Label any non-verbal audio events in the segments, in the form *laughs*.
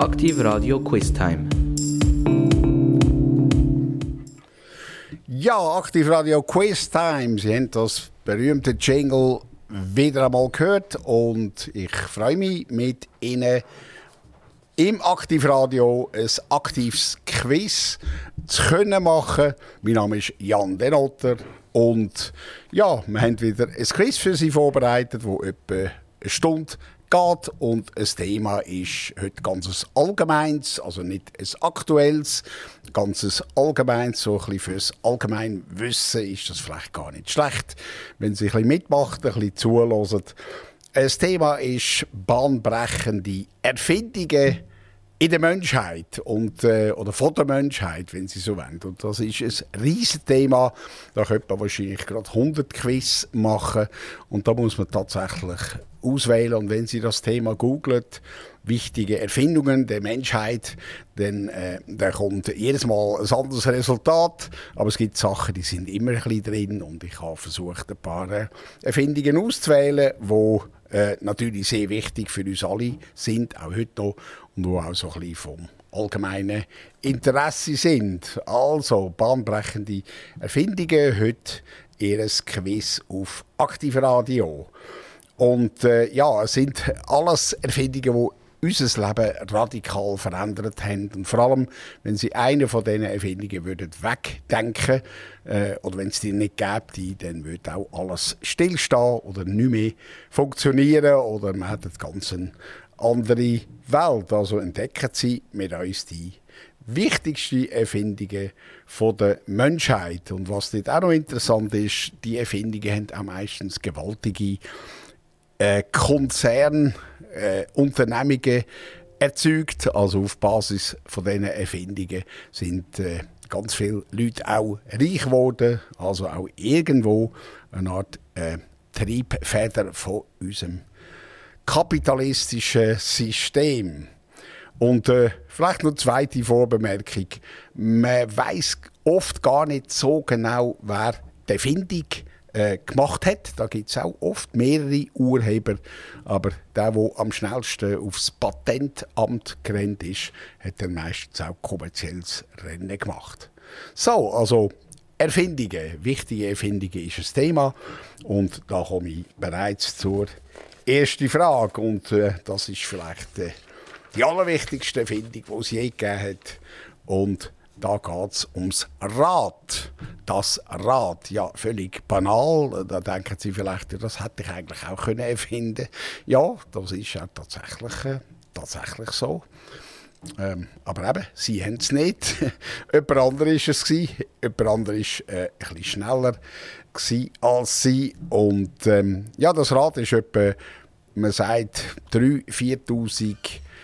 Aktiv Radio Quiz Time. Ja, Aktiv Radio Quiz Time. Sie haben das berühmte Jingle wieder einmal gehört und ich freue mich mit Ihnen im Aktivradio ein aktives Quiz zu können machen. Mein Name ist Jan Denotter und ja, wir haben wieder ein Quiz für Sie vorbereitet, wo etwa eine Stunde geht und das Thema ist heute ganz allgemeins, also nicht ein aktuelles, ganz allgemeins, so ein bisschen fürs Allgemeinwissen ist das vielleicht gar nicht schlecht, wenn Sie ein bisschen mitmachen, ein bisschen zuhören. Das Thema ist bahnbrechende Erfindungen in der Menschheit und, äh, oder von der Menschheit, wenn Sie so wollen. Und das ist ein riesiges Thema. Da könnte man wahrscheinlich gerade 100 Quiz machen und da muss man tatsächlich Und wenn Sie das Thema googlen, wichtige Erfindungen der Menschheit, dann, äh, dann kommt jedes Mal ein anderes Resultat. Aber es gibt Sachen, die sind immer ein bisschen drin und ich habe versucht, ein paar äh, Erfindungen auszuwählen, die äh, natürlich sehr wichtig für uns alle sind, auch heute noch, und die auch so ein bisschen vom allgemeinen Interesse sind. Also, bahnbrechende Erfindungen, heute ein Quiz auf Aktivradio. Und äh, ja, es sind alles Erfindungen, die unser Leben radikal verändert haben. Und vor allem, wenn Sie eine von diesen Erfindungen würden wegdenken äh, oder wenn es die nicht gäbe, dann würde auch alles stillstehen oder nicht mehr funktionieren oder man hätte ganz eine andere Welt. Also entdecken Sie mit uns die wichtigsten Erfindungen von der Menschheit. Und was dort auch noch interessant ist, die Erfindungen haben auch meistens gewaltige äh, Konzernunternehmungen äh, erzeugt. Also auf Basis von diesen Erfindungen sind äh, ganz viele Leute auch reich geworden. Also auch irgendwo eine Art äh, Triebfeder von unserem kapitalistischen System. Und äh, vielleicht noch eine zweite Vorbemerkung. Man weiß oft gar nicht so genau, wer die Erfindung äh, gemacht hat. Da gibt es auch oft mehrere Urheber. Aber der, der am schnellsten aufs Patentamt gerannt ist, hat dann meistens auch kommerzielles Rennen gemacht. So, also Erfindungen, wichtige Erfindungen ist ein Thema. Und da komme ich bereits zur ersten Frage. Und äh, das ist vielleicht äh, die allerwichtigste Erfindung, die es je gegeben hat. Und da geht es ums Rad. Das Rad, ja, völlig banal. Da denken Sie vielleicht, das hätte ich eigentlich auch können erfinden Ja, das ist ja tatsächlich, äh, tatsächlich so. Ähm, aber eben, sie haben *laughs* es nicht. Jemand anderes war es. Jemand anderes war äh, ein schneller als sie. Und ähm, ja, das Rad ist etwa, man sagt, 3.000, 4.000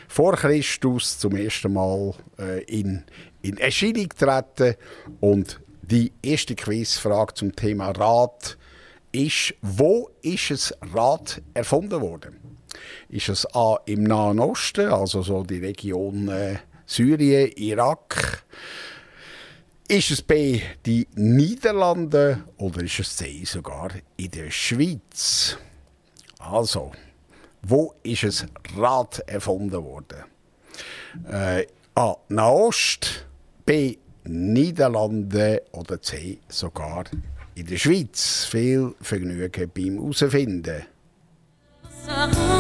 vor Christus zum ersten Mal äh, in, in Erscheinung treten. Und die erste Quizfrage zum Thema Rad ist, wo ist das Rad erfunden worden? Ist es A im Nahen Osten, also so die Region äh, Syrien, Irak? Ist es B die Niederlande oder ist es C sogar in der Schweiz? Also, wo ist das Rad erfunden worden? Äh, A. Nahost, B. Niederlande oder C. sogar in der Schweiz. Viel Vergnügen beim Herausfinden. Some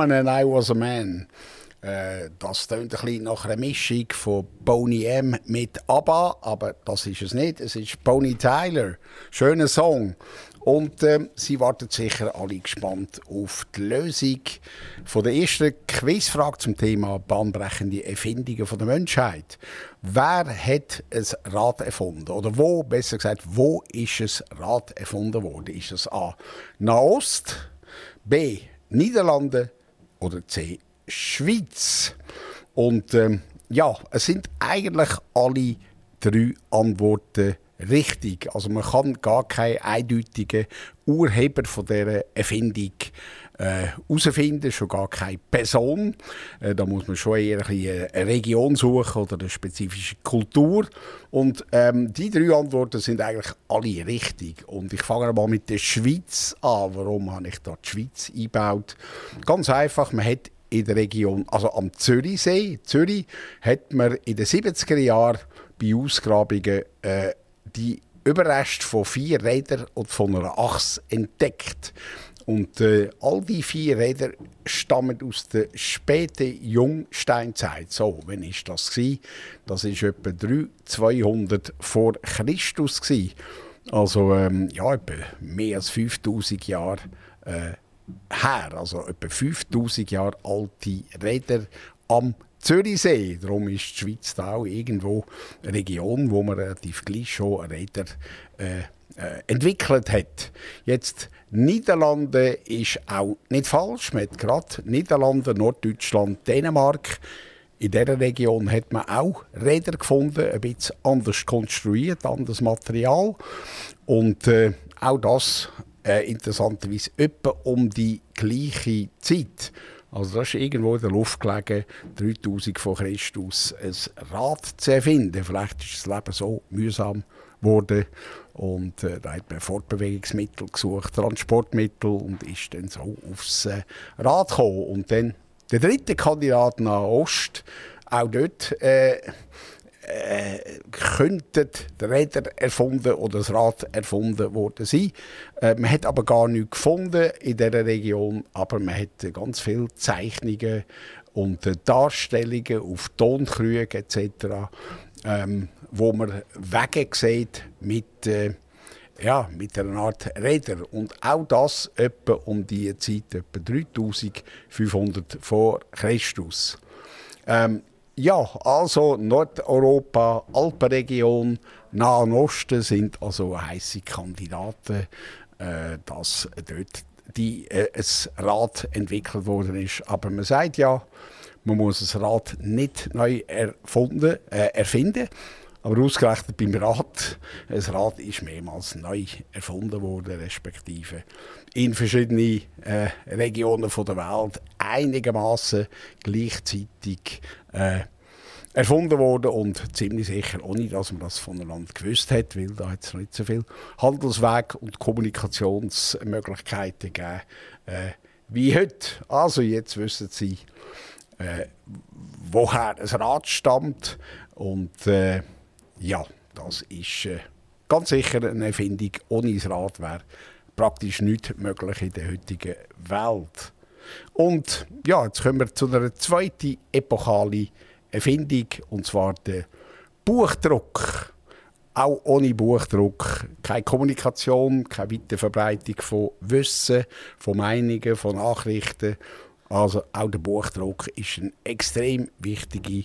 woman and I was a man. Äh, das klingt ein bisschen nach einer Mischung von Boney M mit ABBA, aber das ist es nicht. Es ist Boney Tyler. Schöner Song. Und äh, Sie warten sicher alle gespannt auf die Lösung von der ersten Quizfrage zum Thema bahnbrechende Erfindungen von der Menschheit. Wer hat ein Rad erfunden? Oder wo, besser gesagt, wo ist ein Rad erfunden worden? Ist es A. Nahost, B. Niederlande oder C. Schweiz? Und ähm, ja, es sind eigentlich alle drei Antworten richtig. Also man kann gar keinen eindeutigen Urheber von dieser Erfindung herausfinden, äh, schon gar keine Person. Äh, da muss man schon eher ein eine Region suchen oder eine spezifische Kultur. Und ähm, die drei Antworten sind eigentlich alle richtig. Und ich fange mal mit der Schweiz an. Warum habe ich da die Schweiz eingebaut? Ganz einfach, man hat in der Region, also am Zürichsee, Zürich, hat man in den 70er Jahren bei Ausgrabungen äh, die Überreste von vier Rädern und von einer Achse entdeckt. Und äh, all die vier Räder stammen aus der späten Jungsteinzeit. So, wann ist das gewesen? Das ist etwa 200 vor Christus gewesen. Also ähm, ja, etwa mehr als 5000 Jahre äh, her. Also etwa 5000 Jahre alte Räder am Zürichsee. Darum ist die Schweiz da auch irgendwo eine Region, wo man relativ gleich schon Räder äh, äh, entwickelt hat. Jetzt Niederlande ist auch nicht falsch. Man hat gerade Niederlande, Norddeutschland, Dänemark. In dieser Region hat man auch Räder gefunden, ein bisschen anders konstruiert, anderes Material. Und äh, auch das äh, interessanterweise etwa um die gleiche Zeit. Also das ist irgendwo in der Luft gelegen, 3000 vor Christus, ein Rad zu erfinden. Vielleicht ist das Leben so mühsam geworden und äh, da hat man Fortbewegungsmittel gesucht, Transportmittel und ist dann so aufs äh, Rad gekommen. Und dann der dritte Kandidat nach Ost, auch dort äh, äh, könnten die Räder erfunden oder das Rad erfunden worden sein. Äh, man hat aber gar nichts gefunden in dieser Region, aber man hat ganz viele Zeichnungen und äh, Darstellungen auf Tonkrügen etc., ähm, wo man Wege sieht mit, äh, ja, mit einer Art Räder. Und auch das etwa um die Zeit, etwa 3500 vor Christus. Ähm, ja, also Nordeuropa, Alpenregion, Nahen Osten sind also heiße Kandidaten, äh, dass dort die, äh, ein Rad entwickelt worden ist. Aber man sagt ja, man muss das Rad nicht neu erfunden, äh, erfinden. Aber ausgerechnet beim Rad, ein Rad ist mehrmals neu erfunden worden, respektive in verschiedenen äh, Regionen der Welt einigermaßen gleichzeitig äh, erfunden worden und ziemlich sicher, ohne dass man das voneinander gewusst hat, weil da hat es nicht so viel Handelsweg und Kommunikationsmöglichkeiten gegeben äh, wie heute. Also jetzt wissen Sie, äh, woher ein Rad stammt und äh, ja, das ist äh, ganz sicher eine Erfindung. Ohne das Rad wäre praktisch nichts möglich in der heutigen Welt. Und ja, jetzt kommen wir zu einer zweiten epochalen Erfindung, und zwar der Buchdruck. Auch ohne Buchdruck keine Kommunikation, keine Weiterverbreitung von Wissen, von Meinungen, von Nachrichten. Also auch der Buchdruck ist eine extrem wichtige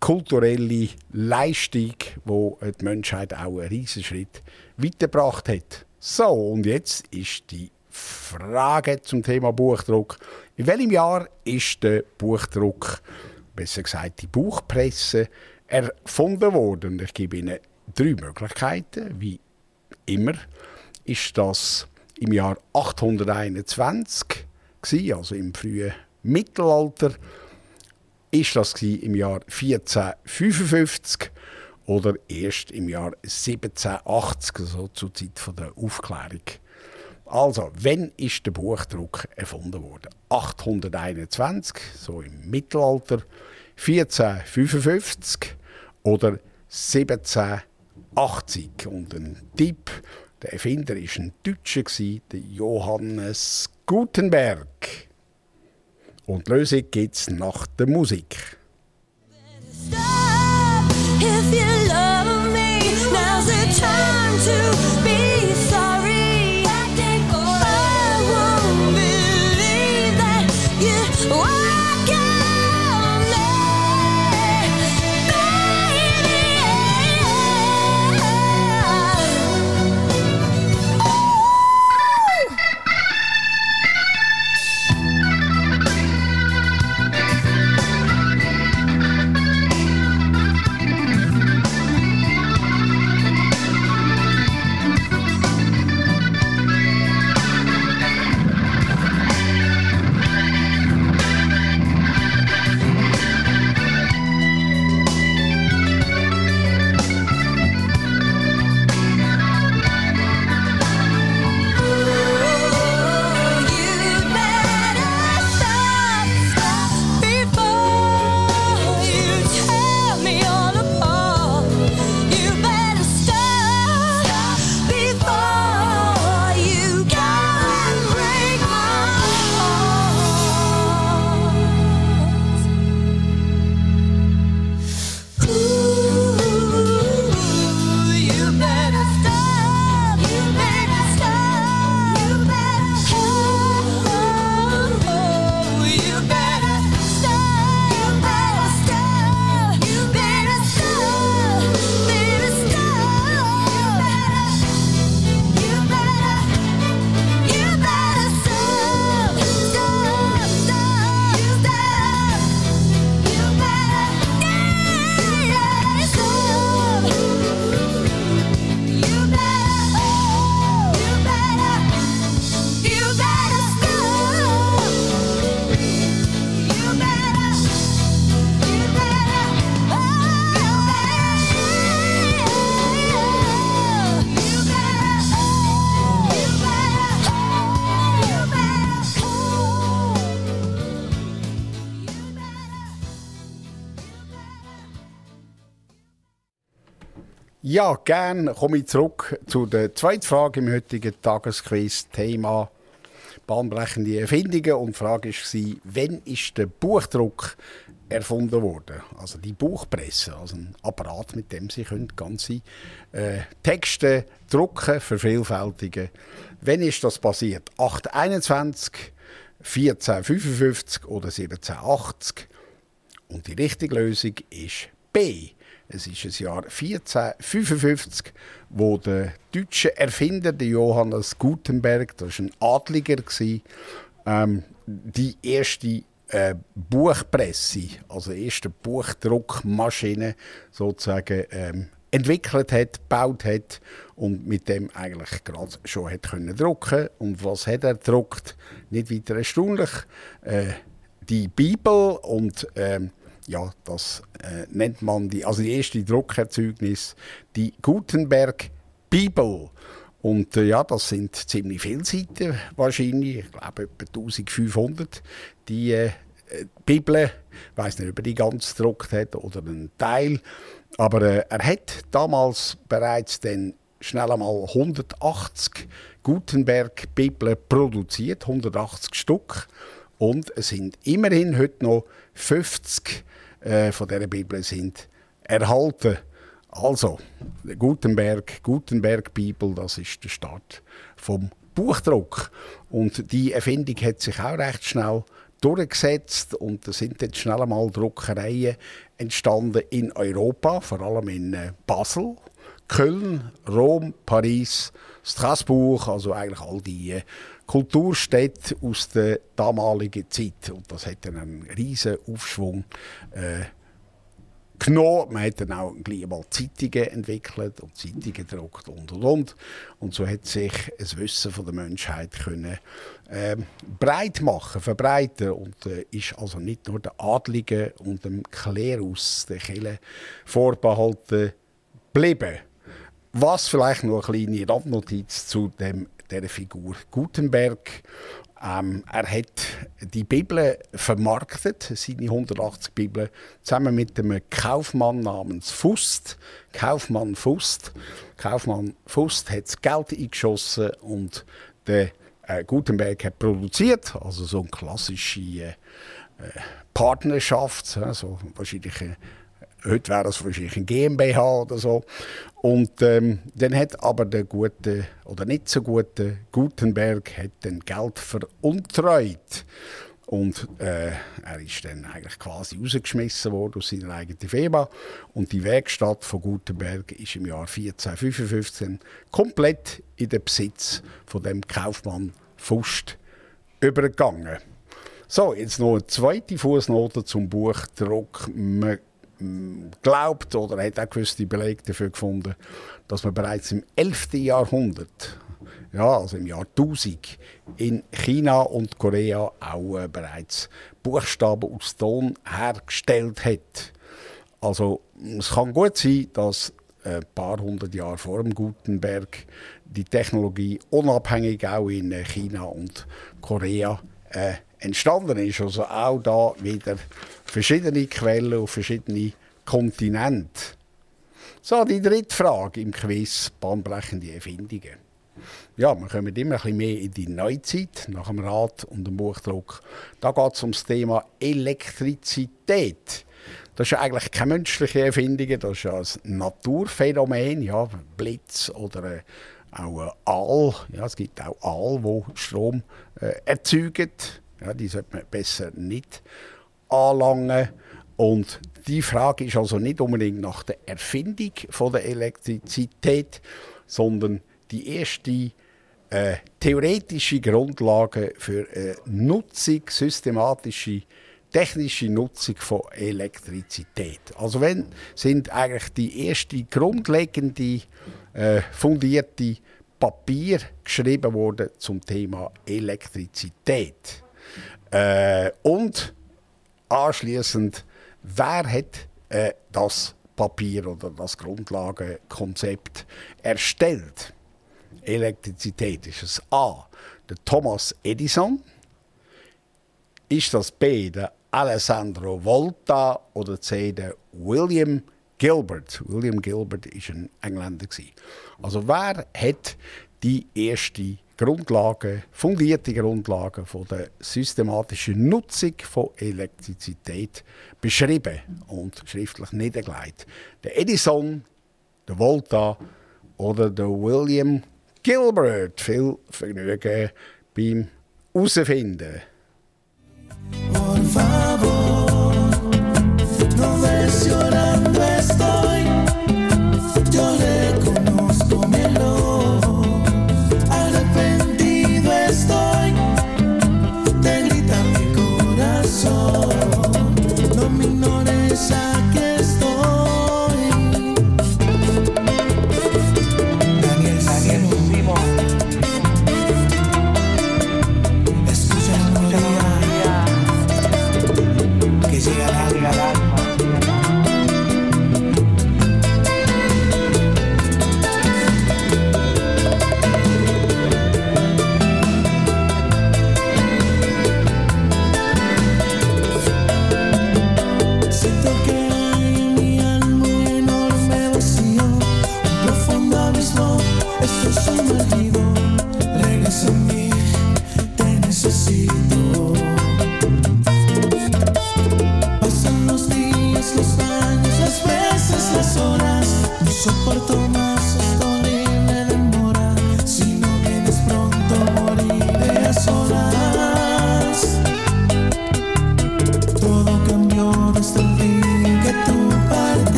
kulturelle Leistung, wo die Menschheit auch einen riesen Schritt weitergebracht hat. So, und jetzt ist die Frage zum Thema Buchdruck. In welchem Jahr ist der Buchdruck, besser gesagt die Buchpresse, erfunden worden? Ich gebe Ihnen drei Möglichkeiten. Wie immer ist das im Jahr 821 also im frühen Mittelalter ist das im Jahr 1455 oder erst im Jahr 1780, also zur Zeit der Aufklärung. Also, wann ist der Buchdruck erfunden worden? 821, so im Mittelalter, 1455 oder 1780. Und ein Tipp, der Erfinder war ein Deutscher, der Johannes Gutenberg. Und die Lösung gibt es nach der Musik. Stop Ja, gern komme ich zurück zu der zweiten Frage im heutigen Tagesquiz. Thema bahnbrechende Erfindungen. Und die Frage war, wann ist der Buchdruck erfunden worden? Also die Buchpresse, also ein Apparat, mit dem Sie können ganze äh, Texte drucken, vervielfältigen. Wann ist das passiert? 821, 1455 oder 1780? Und die richtige Lösung ist B. Es ist das Jahr 1455, wo der deutsche Erfinder der Johannes Gutenberg, das war ein Adliger, ähm, die erste äh, Buchpresse, also die erste Buchdruckmaschine sozusagen ähm, entwickelt hat, gebaut hat und mit dem eigentlich gerade schon hat können drucken. Und was hat er gedruckt? Nicht weiter erstaunlich. Äh, die Bibel und ähm, ja, das äh, nennt man die, also die erste Druckerzeugnis, die Gutenberg Bibel. Und äh, ja, das sind ziemlich viele Seiten wahrscheinlich, ich glaube etwa 1500, die äh, Bibel, ich weiß nicht, ob er die ganz gedruckt hat oder einen Teil, aber äh, er hat damals bereits dann schnell einmal 180 Gutenberg Bibeln produziert, 180 Stück. Und es sind immerhin heute noch 50 äh, von dieser Bibel sind erhalten. Also, der Gutenberg, Gutenberg Bibel, das ist der Start vom Buchdruck. Und die Erfindung hat sich auch recht schnell durchgesetzt und da sind jetzt schnell einmal Druckereien entstanden in Europa, vor allem in äh, Basel, Köln, Rom, Paris, Straßburg, also eigentlich all die äh, Kulturstädte aus der damaligen Zeit. Und das hat dann einen riesen Aufschwung äh, genommen. Man hat dann auch gleich mal Zeitungen entwickelt und Zeitungen gedruckt und und und. Und so hat sich das Wissen von der Menschheit können, äh, breit machen, verbreiten und äh, ist also nicht nur der Adligen und dem Klerus der Kirche vorbehalten geblieben. Was vielleicht noch eine kleine Randnotiz zu dem, dieser Figur Gutenberg. Ähm, er hat die Bibel vermarktet, seine 180 Bibeln, zusammen mit einem Kaufmann namens Fust. Kaufmann Fust. Kaufmann Fust hat das Geld eingeschossen und der äh, Gutenberg hat produziert, also so eine klassische äh, Partnerschaft, so wahrscheinlich äh, heute wäre das wahrscheinlich ein GmbH oder so. Und ähm, dann hat aber der gute oder nicht so gute Gutenberg hat dann Geld veruntreut. Und äh, er ist dann eigentlich quasi rausgeschmissen worden aus seiner eigenen Firma. Und die Werkstatt von Gutenberg ist im Jahr 1455 komplett in den Besitz von dem Kaufmann Fust übergegangen. So, jetzt noch eine zweite Fußnote zum Buchdruck. Man mm, glaubt oder hat auch gewisse Belege dafür gefunden, dass man bereits im 11. Jahrhundert, ja, also im Jahr 1000, in China und Korea auch äh, bereits Buchstaben aus Ton hergestellt hat. Also es kann gut sein, dass ein paar hundert Jahre vor dem Gutenberg die Technologie unabhängig auch in äh, China und Korea äh, entstanden ist. Also auch da wieder verschiedene Quellen auf verschiedene Kontinente. So, die dritte Frage im Quiz, bahnbrechende Erfindungen. Ja, wir kommen immer ein bisschen mehr in die Neuzeit, nach dem Rad und dem Buchdruck. Da geht es um das Thema Elektrizität. Das ist ja eigentlich keine menschliche Erfindung, das ist ja ein Naturphänomen, ja, Blitz oder äh, auch Aal. Ja, es gibt auch Aal, wo Strom äh, erzeugen. Ja, die sollte man besser nicht anlangen. Und die Frage ist also nicht unbedingt nach der Erfindung von der Elektrizität, sondern die erste äh, theoretische Grundlage für eine Nutzung, systematische technische Nutzung von Elektrizität. Also wenn sind eigentlich die erste grundlegende äh, fundierte Papier geschrieben worden zum Thema Elektrizität. Äh, und anschließend, wer hat äh, das Papier oder das Grundlagenkonzept erstellt? Elektrizität ist es A. Der Thomas Edison. Ist das B. Der Alessandro Volta oder C. Der William Gilbert? William Gilbert ist ein Engländer. Also wer hat die erste Grundlage, fundierte Grundlage von der systematischen Nutzung von Elektrizität beschrieben und schriftlich niedergelegt? Der Edison, der Volta oder der William Gilbert. Viel Vergnügen beim Herausfinden.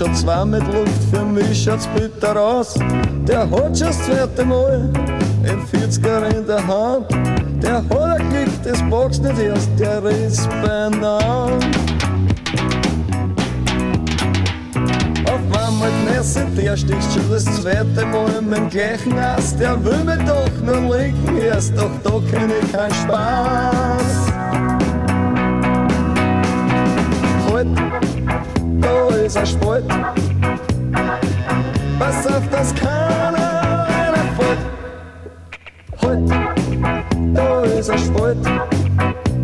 Schon zwei mit Luft, für mich schaut's bitter aus. Der hat schon das zweite Mal in 40er in der Hand. Der hat ein Glück, das boxt nicht erst, der ist beieinander. Auf einmal Messe, der sticht schon das zweite Mal mit dem gleichen Ast. Der will mir doch nur lenken erst, doch da kenn ich keinen Spaß. Spalt. Pass auf, dass keiner reinfällt. Halt, da ist ein Spalt.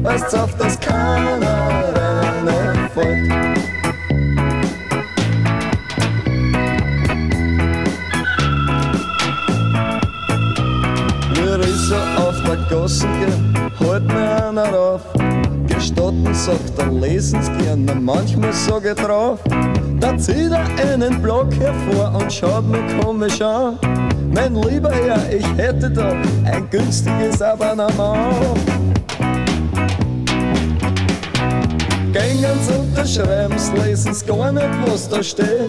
Pass auf, dass keiner reinfällt. Wir ist er auf der Gasse gehen, halt mir einer auf. Gestatten, sagt er, lesen's gerne, manchmal sag ich drauf. Da zieht er einen Block hervor und schaut mir komisch an. Mein lieber Herr, ich hätte da ein günstiges Abonnement. Gängen's unterschreiben's, lesen's gar nicht, was da steht.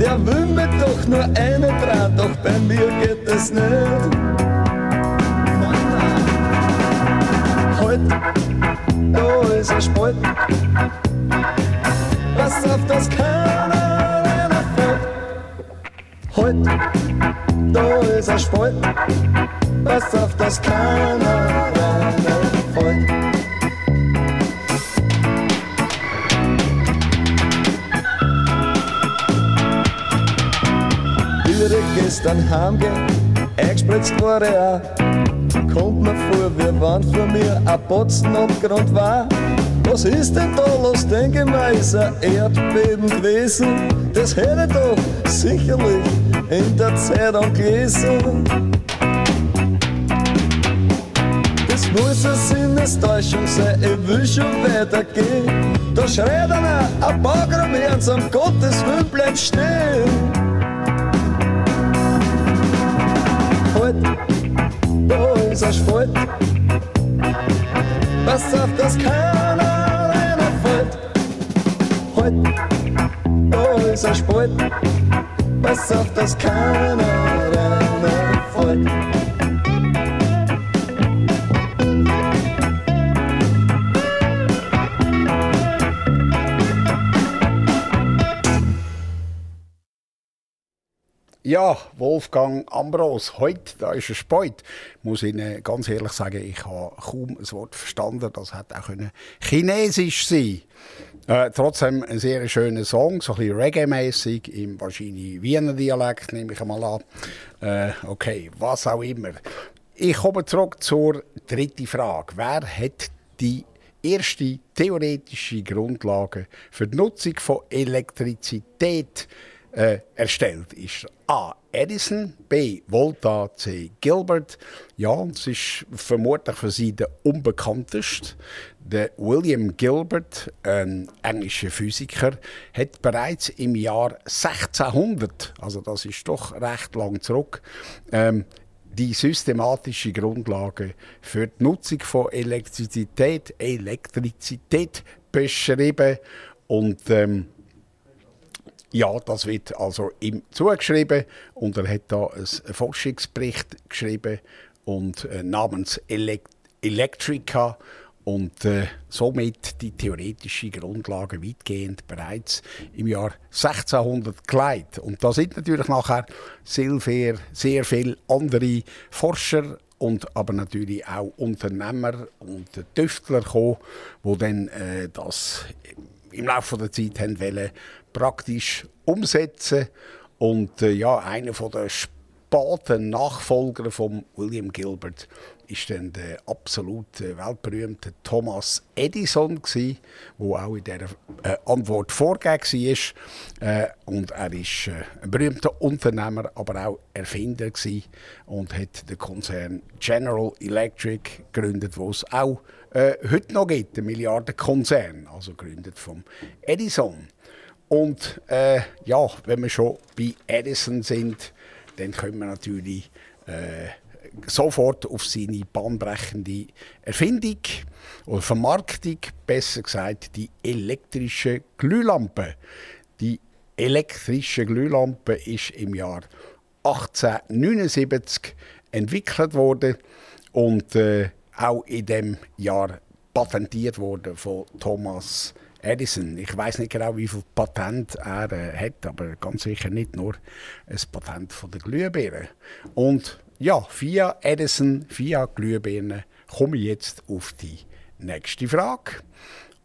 Der will mir doch nur eine dran, doch bei mir geht es nicht. Halt, da ist ein Spalt. Pass auf, keiner reinfällt. Halt, da ist ein Spalt. Pass auf, dass keiner reinfällt. Wie ich gestern heimgehen, eingespritzt ich auch. Kommt mir vor, wir waren vor mir ein Botzen und Grund war. Was ist denn da los, denke mir, ist ein Erdbeben gewesen. Das hätte doch sicherlich in der Zeitung gelesen. Das muss eine Sinnestäuschung sein, ich will schon weitergehen. Da schreit einer, ein Bagram ernst, um Gottes Willen bleib stehen. Halt, da ist ein Spalt. Pass auf, dass keiner reinfällt. Halt, da ist ein Spalt. Pass auf, dass keiner reinfällt. Ja, Wolfgang Ambros, heute, da ist er spät. Muss Ihnen ganz ehrlich sagen, ich habe kaum ein Wort verstanden. Das hätte auch können Chinesisch sein äh, Trotzdem ein sehr schöner Song, so ein bisschen Reggae-mäßig, im wahrscheinlich Wiener Dialekt, nehme ich mal an. Äh, okay, was auch immer. Ich komme zurück zur dritten Frage. Wer hat die erste theoretische Grundlage für die Nutzung von Elektrizität äh, erstellt ist. A. Edison, B. Volta, C. Gilbert. Ja, es ist vermutlich für sie der unbekannteste. Der William Gilbert, ein englischer Physiker, hat bereits im Jahr 1600, also das ist doch recht lang zurück, ähm, die systematische Grundlage für die Nutzung von Elektrizität, Elektrizität beschrieben und ähm, ja, das wird also ihm zugeschrieben und er hat da einen Forschungsbericht geschrieben und äh, namens Elek Electrica und äh, somit die theoretische Grundlage weitgehend bereits im Jahr 1600 gelegt. Und da sind natürlich nachher sehr, sehr viele andere Forscher und aber natürlich auch Unternehmer und Tüftler gekommen, die dann äh, das im Laufe der Zeit haben wollen, praktisch umsetzen und äh, ja, einer von der späten Nachfolger von William Gilbert ist dann der absolut äh, weltberühmte Thomas Edison wo auch in der äh, Antwort vorgegeben war. Äh, und er ist äh, ein berühmter Unternehmer, aber auch Erfinder gsi und hat den Konzern General Electric gegründet, wo es auch äh, heute noch gibt, ein Milliardenkonzern, also gegründet vom Edison. Und äh, ja, wenn wir schon bei Edison sind, dann können wir natürlich äh, sofort auf seine bahnbrechende Erfindung oder Vermarktung, besser gesagt die elektrische Glühlampe. Die elektrische Glühlampe ist im Jahr 1879 entwickelt worden und äh, auch in dem Jahr patentiert worden von Thomas Edison. Ich weiß nicht genau, wie viel Patent er äh, hat, aber ganz sicher nicht nur ein Patent von der Glühbirne. Und ja, via Edison, via Glühbirne komme ich jetzt auf die nächste Frage.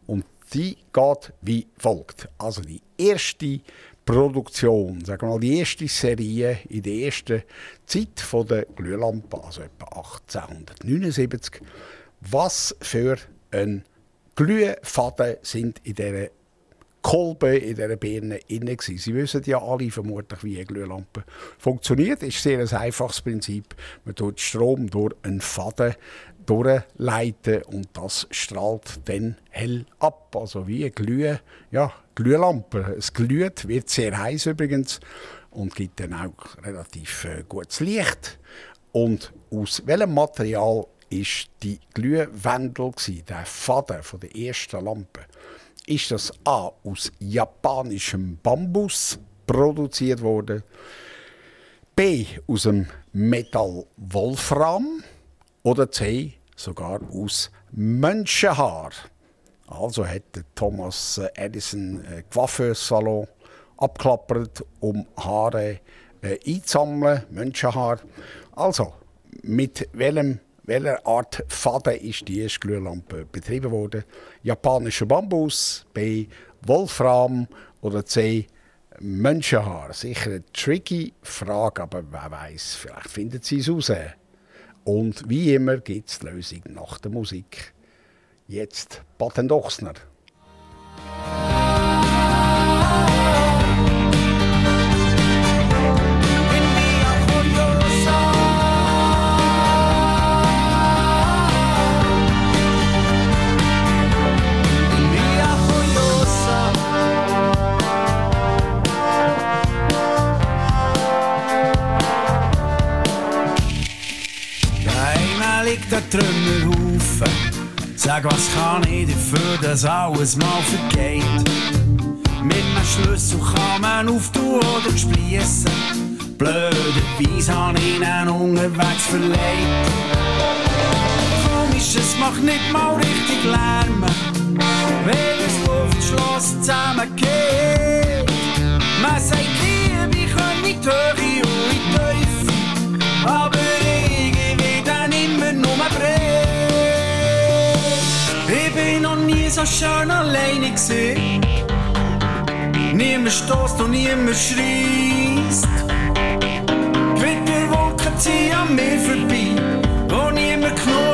Und die geht wie folgt. Also die erste Produktion, sagen wir mal die erste Serie in der ersten Zeit von der Glühlampe, also etwa 1879. Was für ein Glühfaden sind in dieser Kolbe, in dieser Birne inne gsi. Sie wissen ja alle vermutlich, wie eine Glühlampe funktioniert. Es ist sehr ein einfaches Prinzip. Man tut Strom durch einen Faden durchleiten und das strahlt dann hell ab. Also wie eine Glüh, ja, Glühlampe. Es glüht, wird sehr heiß übrigens und gibt dann auch relativ äh, gutes Licht. Und aus welchem Material ist die Glühwendel der Faden der ersten Lampe? Ist das A aus japanischem Bambus produziert worden? B aus dem Metall Wolfram oder C sogar aus Menschenhaar. Also hat Thomas Edison einen Coiffeursalon abklappert, um Haare äh, einzusammeln, Menschenhaar. Also, mit welchem, welcher Art Faden ist die erste Glühlampe betrieben worden? Japanischer Bambus, B. Wolfram oder C. Menschenhaar. Sicher eine tricky Frage, aber wer weiß, vielleicht findet sie es raus. Und wie immer gibt es die Lösung nach der Musik. Jetzt Baden Trümmerhaufen. Sag, was kann ich dafür, dass alles mal vergeht? Mit einem Schlüssel kann man auftun oder spliessen. Blöderweise habe ich ihn unterwegs verlegt. Komisch, es macht nicht mal richtig Lärm, wenn das Luftschloss zusammengeht. Man sagt, Liebe in die Höhe und in so schön alleine gesehen. Niemand stößt und niemand schreist. Gewitterwolken ziehen an mir vorbei. Wo niemand knurrt,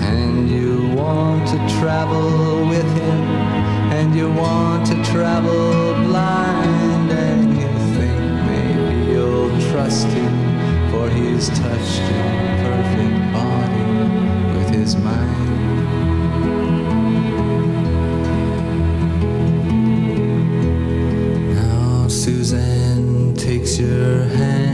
And you want to travel with him, and you want to travel blind, and you think maybe you'll trust him, for he's touched your perfect body with his mind. Now Suzanne takes your hand and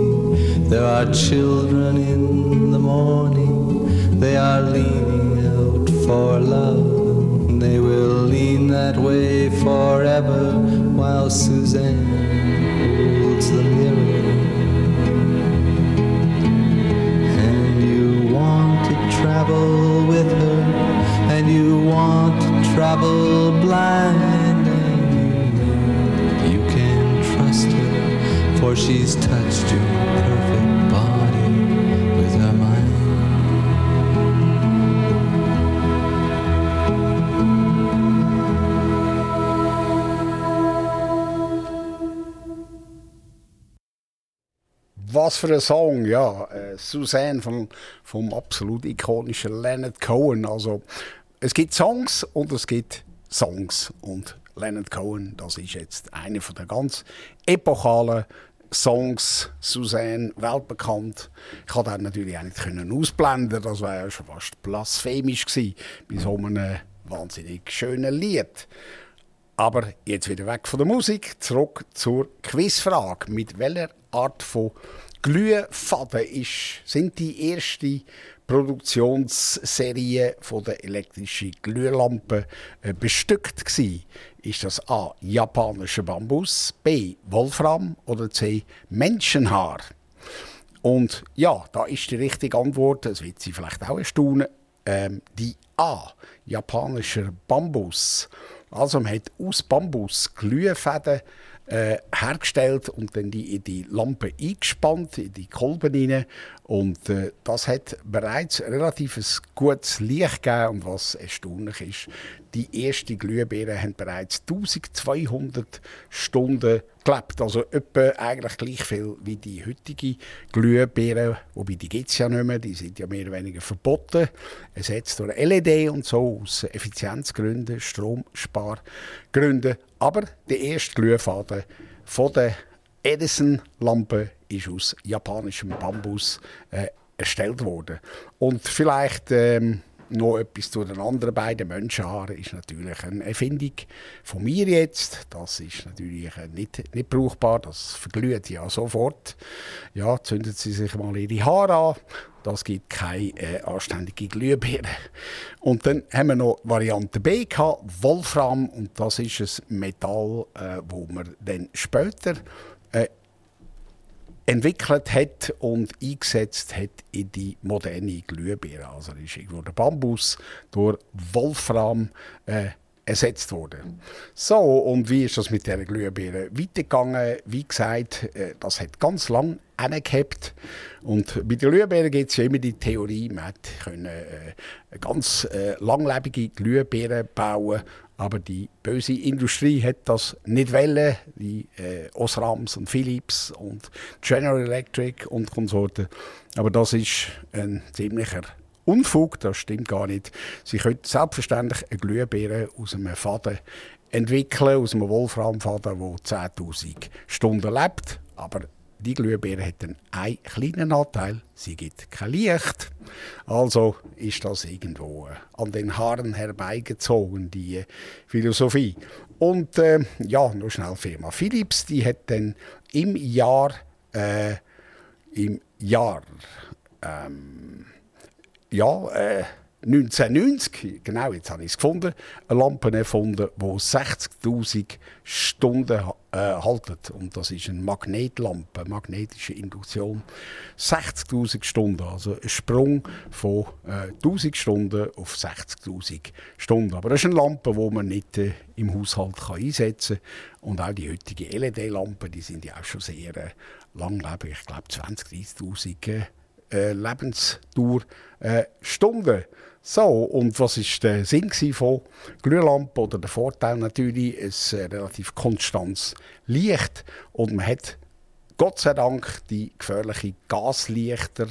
There are children in the morning. They are leaning out for love. They will lean that way forever while Suzanne holds the mirror. And you want to travel with her, and you want to travel blind, and you know you can trust her, for she's touched your perfect Was für ein Song, ja. Äh, Suzanne von, vom absolut ikonischen Leonard Cohen. Also, es gibt Songs und es gibt Songs. Und Leonard Cohen, das ist jetzt einer von der ganz epochalen Songs. Suzanne, weltbekannt. Ich konnte den natürlich auch nicht können ausblenden Das wäre ja schon fast blasphemisch gewesen bei so einem wahnsinnig schönen Lied. Aber jetzt wieder weg von der Musik, zurück zur Quizfrage. Mit welcher Art von Glühfaden ist, sind die erste Produktionsserie von der elektrischen Glühlampe äh, bestückt gsi? Ist das A. japanischer Bambus, B. Wolfram oder C. Menschenhaar? Und ja, da ist die richtige Antwort, das wird Sie vielleicht auch erstaunen, ähm, die A. Japanischer Bambus. Also man hat aus Bambus Glühfäden äh, hergestellt und dann die in die Lampe eingespannt, in die Kolben rein. Und äh, das hat bereits relativ ein gutes Licht gegeben. Und was erstaunlich ist, die ersten Glühbirnen haben bereits 1200 Stunden gelebt. Also etwa eigentlich gleich viel wie die heutige Glühbirne, wobei die gibt es ja nicht mehr, die sind ja mehr oder weniger verboten, ersetzt durch LED und so aus Effizienzgründen, Stromspargründen. Aber der erste Glühfaden von der Edison-Lampe ist aus japanischem Bambus äh, erstellt worden. Und vielleicht ähm, noch etwas zu den anderen beiden Menschenhaaren ist natürlich eine Erfindung von mir jetzt. Das ist natürlich äh, nicht, nicht brauchbar, das verglüht ja sofort. Ja, zündet sie sich mal ihre Haare an. Das gibt keine äh, anständige Glühbirne. Und dann haben wir noch Variante B gehabt, Wolfram. Und das ist ein Metall, äh, wo man dann später entwickelt hat und eingesetzt hat in die moderne Glühbirne. Also ist irgendwo der Bambus durch Wolfram äh, ersetzt worden. So, und wie ist das mit der Glühbirne weitergegangen? Wie gesagt, äh, das hat ganz lang angehabt. Und bei der Glühbirne gibt es ja immer die Theorie, man hätte äh, ganz äh, langlebige Glühbirne bauen aber die böse Industrie hat das nicht wollen. Die äh, Osrams und Philips und General Electric und Konsorten. Aber das ist ein ziemlicher Unfug, das stimmt gar nicht. Sie können selbstverständlich eine Glühbirne aus einem Faden entwickeln, aus einem Wolframfaden, der 10.000 Stunden lebt. Aber die Glühbirne hat einen kleinen Nachteil, sie gibt kein Licht. Also ist das irgendwo äh, an den Haaren herbeigezogen, die äh, Philosophie. Und äh, ja, nur schnell Firma Philips, die hat dann im Jahr, äh, im Jahr, ähm, ja, äh, 1990, genau, jetzt habe ich es gefunden, eine Lampe erfunden, die 60'000 Stunden äh. Und das ist eine Magnetlampe, magnetische Induktion. 60'000 Stunden, also ein Sprung von äh, 1000 Stunden auf 60'000 Stunden. Aber das ist eine Lampe, die man nicht äh, im Haushalt kann einsetzen kann. Und auch die heutigen LED-Lampen, die sind ja auch schon sehr äh, langlebig. Ich glaube 20'000, 30'000 äh, Lebensdauer äh, Stunden. So, und was ist der Sinn von Glühlampe oder der Vorteil natürlich? Es äh, relativ konstantes Licht und man hat Gott sei Dank die gefährlichen Gaslichter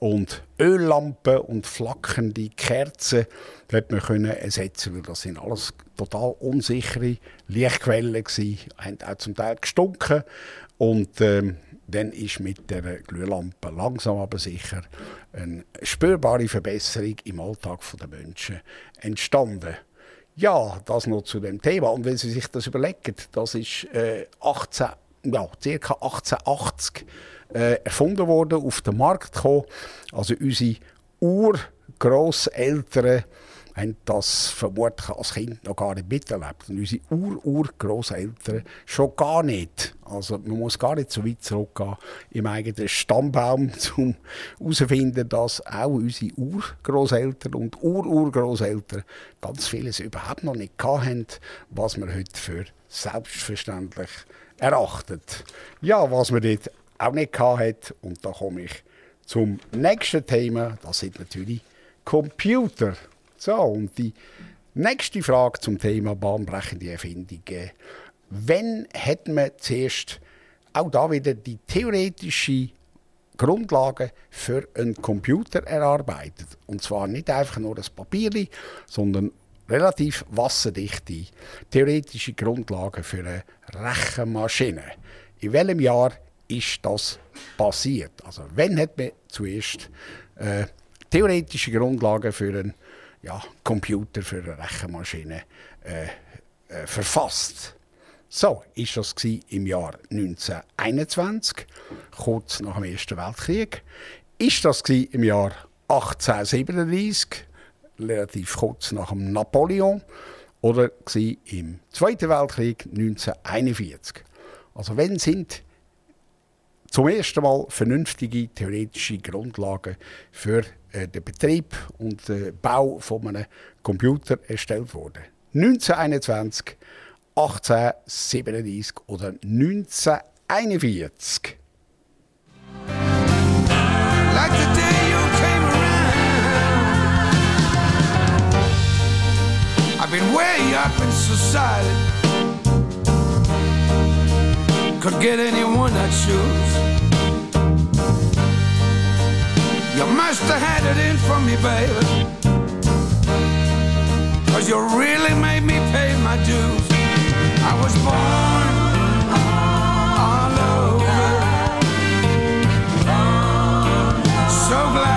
und Öllampen und flackernde Kerzen hat man können ersetzen, weil das sind alles total unsichere Lichtquellen gsi, haben auch zum Teil gestunken und ähm, dann ist mit der Glühlampe langsam aber sicher eine spürbare Verbesserung im Alltag der Menschen entstanden. Ja, das noch zu dem Thema. Und wenn Sie sich das überlegen, das ist äh, 18, ja, ca. 1880 äh, erfunden worden, auf den Markt gekommen. Also unsere Urgroßeltern haben das vermutlich als Kind noch gar nicht miterlebt. Und unsere Ur-Ur-Grosseltern schon gar nicht. Also man muss gar nicht so weit zurückgehen im eigenen Stammbaum, *laughs* um herauszufinden, dass auch unsere Urgroßeltern und Ur-Urgroßeltern ganz vieles überhaupt noch nicht hatten, was man heute für selbstverständlich erachtet. Ja, was man dort auch nicht hat, und da komme ich zum nächsten Thema, das sind natürlich Computer. So, und die nächste Frage zum Thema bahnbrechende Erfindungen. Wenn hat man zuerst auch da wieder die theoretische Grundlage für einen Computer erarbeitet? Und zwar nicht einfach nur das Papier, sondern relativ wasserdichte theoretische Grundlagen für eine Rechenmaschine. In welchem Jahr ist das passiert? Also, wenn hat man zuerst äh, theoretische Grundlagen für einen ja, Computer, für eine Rechenmaschine äh, äh, verfasst? So ist das im Jahr 1921, kurz nach dem Ersten Weltkrieg. Ist das im Jahr 1837, relativ kurz nach dem Napoleon, oder im Zweiten Weltkrieg 1941. Also wenn sind zum ersten Mal vernünftige theoretische Grundlagen für äh, den Betrieb und den Bau von einem Computer erstellt worden. 1921, 1837 oder 1941. Like Could get anyone I choose. You must have had it in for me, baby. Cause you really made me pay my dues. I was born all over. So glad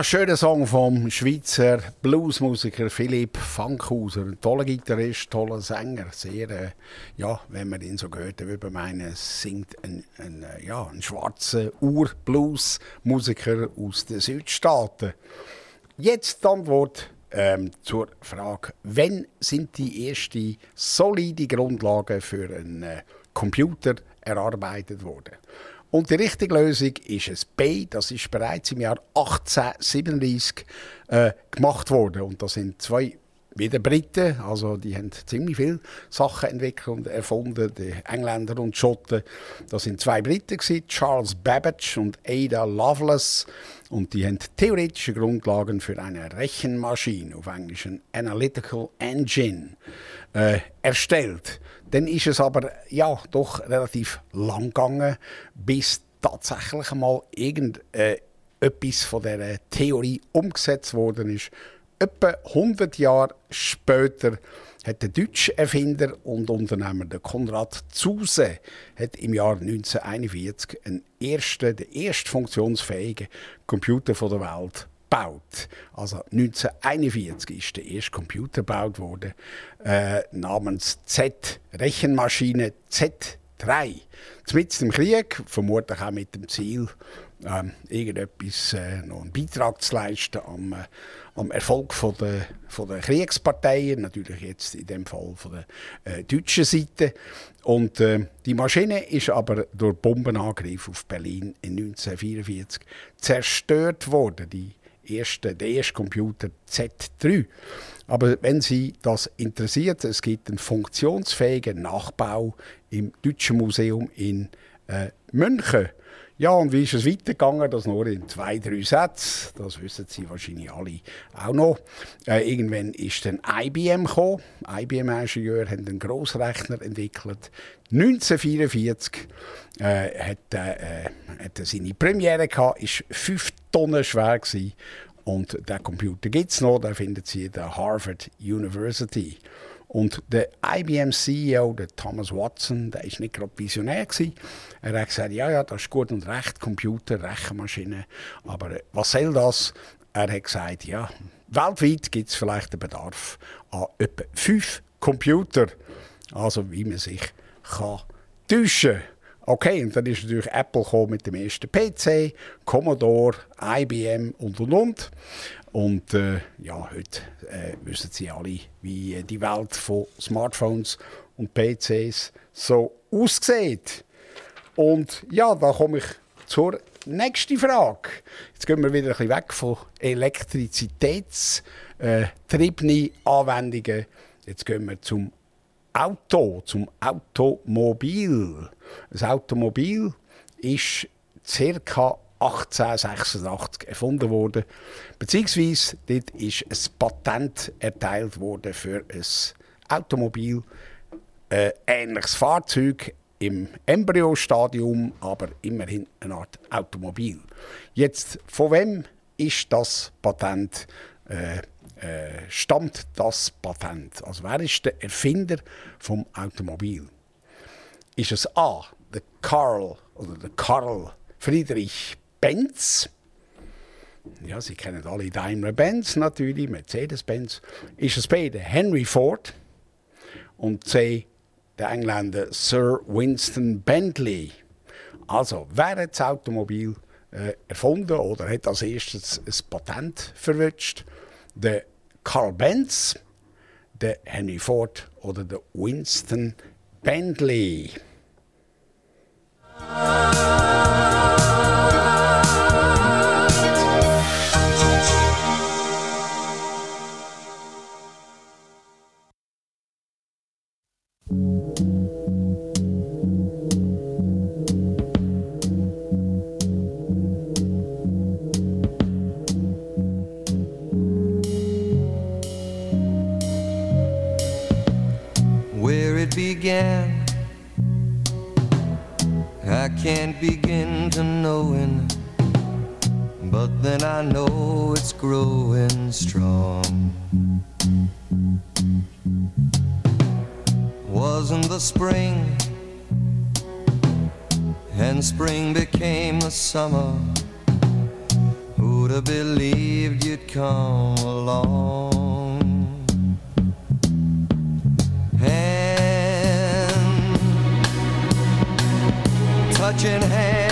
Ja, schöner Song vom Schweizer Bluesmusiker Philipp Fankhauser. Ein toller Gitarrist, toller Sänger. Sehr, äh, ja, wenn man ihn so hört, würde man meinen, singt ein, ein, äh, ja, ein schwarzer Ur-Blues-Musiker aus den Südstaaten. Jetzt die Antwort ähm, zur Frage, wann sind die ersten solide Grundlagen für einen äh, Computer erarbeitet worden? Und die richtige Lösung ist ein B. Das ist bereits im Jahr 1837 äh, gemacht worden. Und das sind zwei wieder Briten, also die haben ziemlich viele Sachen entwickelt und erfunden, die Engländer und Schotten. Das sind zwei Briten gewesen, Charles Babbage und Ada Lovelace und die haben theoretische Grundlagen für eine Rechenmaschine, auf Englisch ein Analytical Engine, äh, erstellt. Dann ist es aber ja doch relativ lang gegangen, bis tatsächlich mal irgend äh, von dieser Theorie umgesetzt worden ist. Etwa 100 Jahre später hat der deutsche Erfinder und Unternehmer der Konrad Zuse hat im Jahr 1941 einen ersten, den ersten funktionsfähigen Computer von der Welt gebaut. Also 1941 ist der erste Computer gebaut worden, äh, namens Z, Rechenmaschine Z3. Mitten im Krieg, vermutlich auch mit dem Ziel, ähm, irgendetwas, äh, noch einen Beitrag zu leisten am, äh, am Erfolg von der, von der Kriegsparteien, natürlich jetzt in dem Fall von der äh, deutschen Seite. Und äh, die Maschine ist aber durch Bombenangriff auf Berlin in 1944 zerstört worden. Die erste, der erste Computer Z3. Aber wenn Sie das interessiert, es gibt einen funktionsfähigen Nachbau im Deutschen Museum in äh, München. Ja, und wie ist es weitergegangen? Das nur in zwei, drei Sätzen. Das wissen Sie wahrscheinlich alle auch noch. Äh, irgendwann ist dann IBM gekommen. IBM-Ingenieur haben einen Grossrechner entwickelt. 1944 äh, hat, äh, hat er seine Premiere gehabt, ist fünf Tonnen schwer gewesen. Und der Computer gibt es noch, den findet Sie in der Harvard University. Und der IBM-CEO, der Thomas Watson, der ist nicht gerade visionär gewesen. Er hat gesagt, ja, ja, das ist gut und recht, Computer, Rechenmaschine, aber äh, was soll das? Er hat gesagt, ja, weltweit gibt es vielleicht einen Bedarf an etwa fünf Computer. Also wie man sich kann täuschen Okay, und dann ist natürlich Apple mit dem ersten PC, Commodore, IBM und und und. Und äh, ja, heute äh, wissen Sie alle, wie äh, die Welt von Smartphones und PCs so aussieht. Und ja, da komme ich zur nächsten Frage. Jetzt gehen wir wieder ein bisschen weg von elektrizitätsgetriebenen Anwendungen. Jetzt gehen wir zum Auto, zum Automobil. Das Automobil ist ca. 1886 erfunden worden. Beziehungsweise dort ist ein Patent erteilt worden für ein Automobil, äh, ähnliches Fahrzeug im Embryostadium, aber immerhin eine Art Automobil. Jetzt, von wem ist das Patent äh, äh, stammt das Patent? Also wer ist der Erfinder vom Automobil? Ist es A, der Karl oder der Karl Friedrich Benz? Ja, Sie kennen alle Daimler-Benz natürlich, Mercedes-Benz. Ist es B, der Henry Ford? Und C, der Engländer Sir Winston Bentley? Also, wer hat das Automobil äh, erfunden oder hat als erstes ein Patent verwünscht? Der Carl Benz, der Henry Ford oder der Winston Bentley? But then I know it's growing strong. Wasn't the spring, and spring became the summer. Who'd have believed you'd come along? hand, touching hands,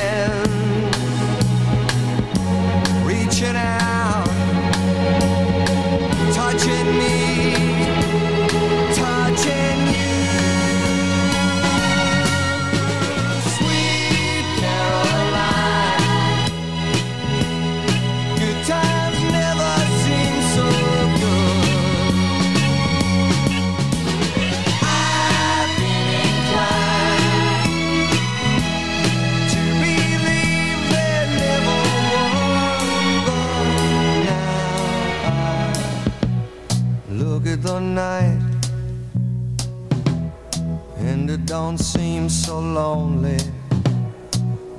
so lonely.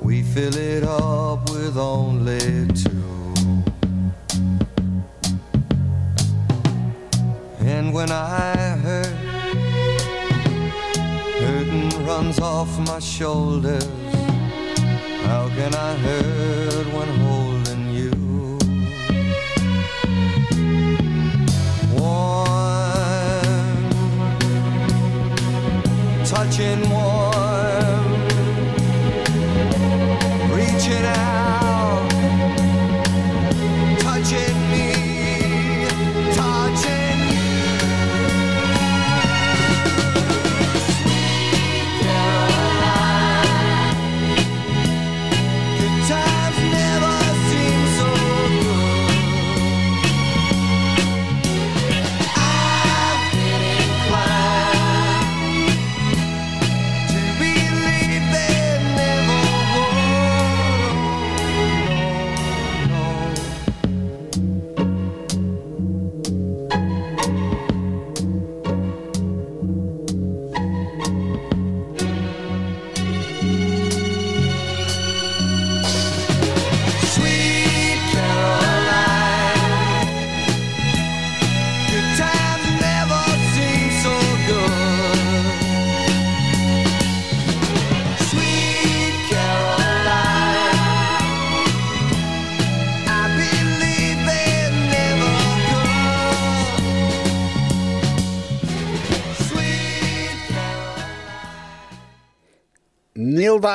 We fill it up with only two. And when I hurt, hurting runs off my shoulders. How can I hurt when holding you? Warm, touching warm,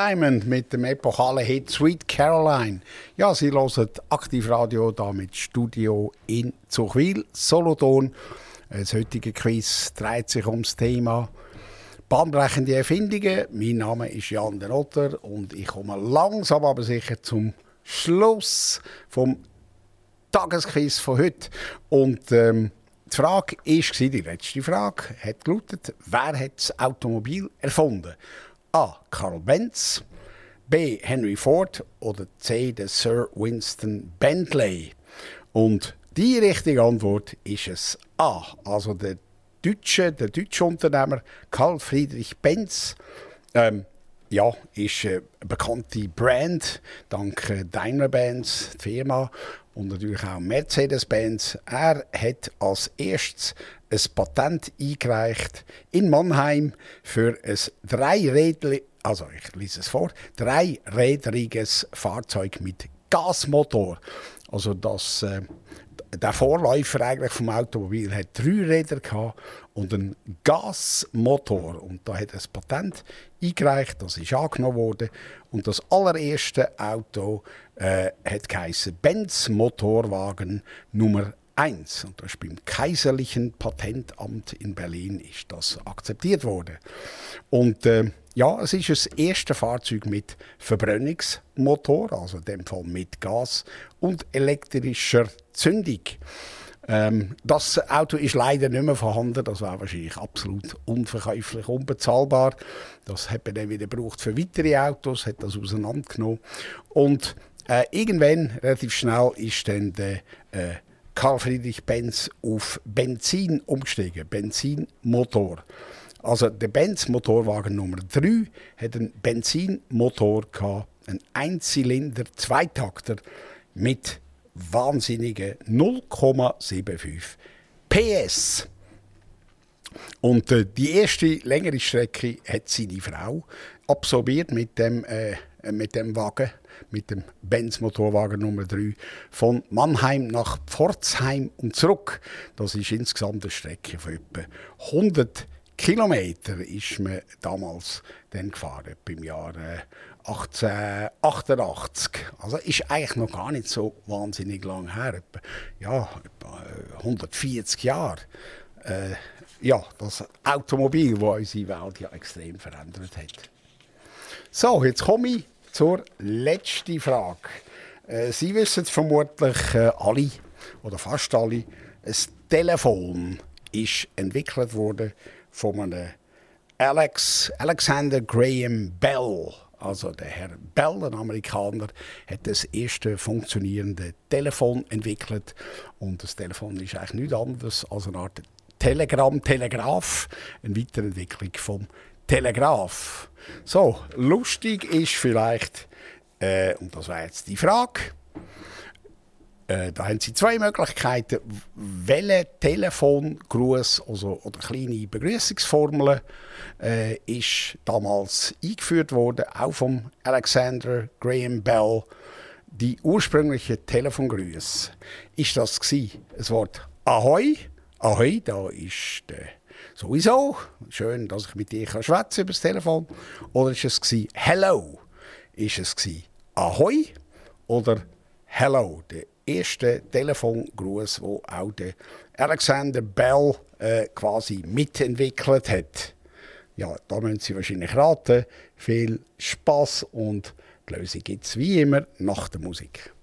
Diamond mit dem epochalen Hit Sweet Caroline. Ja, Sie hören Aktivradio da mit Studio in Zuchwil, Solothurn. Das heutige Quiz dreht sich ums Thema bahnbrechende Erfindungen. Mein Name ist Jan der Otter und ich komme langsam aber sicher zum Schluss vom Tagesquiz von heute. Und ähm, die Frage ist, die letzte Frage, hat gelautet, wer hat das Automobil erfunden? A. Karl Benz, B. Henry Ford oder C. Der Sir Winston Bentley. Und die richtige Antwort ist es A. Also der deutsche, der deutsche Unternehmer Karl Friedrich Benz. Ähm, ja, ist eine bekannte Brand, dank Daimler-Benz, die Firma, und natürlich auch Mercedes-Benz. Er hat als erstes ein Patent eingereicht in Mannheim für ein Dreirädli, also ich lese es vor, dreirädriges Fahrzeug mit Gasmotor. Also das, äh, der Vorläufer eigentlich vom Automobil hat drei Räder gehabt und einen Gasmotor. Und da hat er ein Patent eingereicht, das ist angenommen worden. Und das allererste Auto äh, hat geheißen Benz Motorwagen Nummer 1. Und das ist beim Kaiserlichen Patentamt in Berlin ist das akzeptiert worden. Und äh, ja, es ist das erste Fahrzeug mit Verbrennungsmotor, also in dem Fall mit Gas und elektrischer Zündung. Ähm, das Auto ist leider nicht mehr vorhanden. Das war wahrscheinlich absolut unverkäuflich, unbezahlbar. Das hat man dann wieder gebraucht für weitere Autos, hat das auseinandergenommen. Und äh, irgendwann, relativ schnell, ist dann der äh, Karl Friedrich Benz auf Benzin umgestiegen, Benzinmotor. Also der Benz Motorwagen Nummer 3 hat einen Benzinmotor einen Einzylinder Zweitakter mit wahnsinnigen 0,75 PS. Und äh, die erste längere Strecke hat seine Frau absolviert mit dem, äh, mit dem Wagen, mit dem Benz Motorwagen Nummer 3 von Mannheim nach Pforzheim und zurück. Das ist insgesamt eine Strecke von etwa 100 Kilometer ist man damals dann gefahren, etwa im Jahr äh, 1888. Also ist eigentlich noch gar nicht so wahnsinnig lang her, etwa, ja, etwa äh, 140 Jahre. Äh, ja, das Automobil, das unsere Welt ja extrem verändert hat. So, jetzt komme ich zur letzten Frage. Äh, Sie wissen vermutlich äh, alle, oder fast alle, ein Telefon ist entwickelt worden von einem Alex, Alexander Graham Bell. Also der Herr Bell, ein Amerikaner, hat das erste funktionierende Telefon entwickelt. Und das Telefon ist eigentlich nichts anderes als eine Art Telegramm, Telegraph, eine Weiterentwicklung vom Telegraph. So, lustig ist vielleicht, äh, und das wäre jetzt die Frage, äh, da haben Sie zwei Möglichkeiten. Welcher Telefongruß also, oder kleine Begrüßungsformel äh, ist damals eingeführt worden, auch vom Alexander Graham Bell. Die ursprüngliche Telefongrüße ist das gsi, das Wort Ahoi. Ahoi, da ist der sowieso schön, dass ich mit dir kann schwätzen über das Telefon. Oder ist es gsi Hello? Ist es gsi Ahoi oder Hello? Der erste Telefongruß, wo auch der Alexander Bell äh, quasi mitentwickelt hat. Ja, da müssen Sie wahrscheinlich raten. Viel Spaß und die Lösung gibt es wie immer nach der Musik.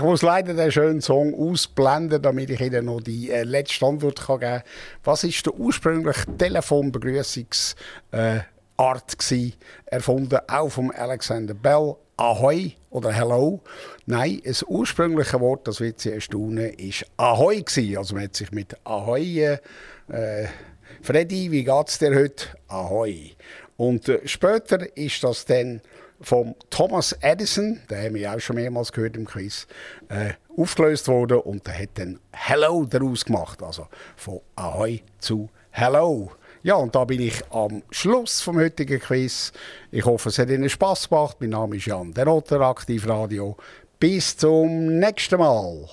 Ich muss leider den schönen Song ausblenden, damit ich Ihnen noch die äh, letzte Antwort kann geben kann. Was ist der ursprüngliche Telefonbegrüßungsart äh, erfunden, auch vom Alexander Bell. Ahoi oder Hello. Nein, das ursprüngliche Wort, das wird Sie erstaunen, ist Ahoi gsi. Also man hat sich mit Ahoi, äh, äh, Freddy, wie geht's dir heute? Ahoi. Und äh, später ist das dann vom Thomas Edison, den haben wir auch schon mehrmals gehört im Quiz, äh, aufgelöst worden und der hat dann Hello daraus gemacht. Also von Ahoi zu Hello. Ja, und da bin ich am Schluss vom heutigen Quiz. Ich hoffe, es hat Ihnen Spass gemacht. Mein Name ist Jan der Rotter, Aktivradio. Bis zum nächsten Mal.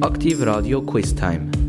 Aktiv Radio Quiz Time.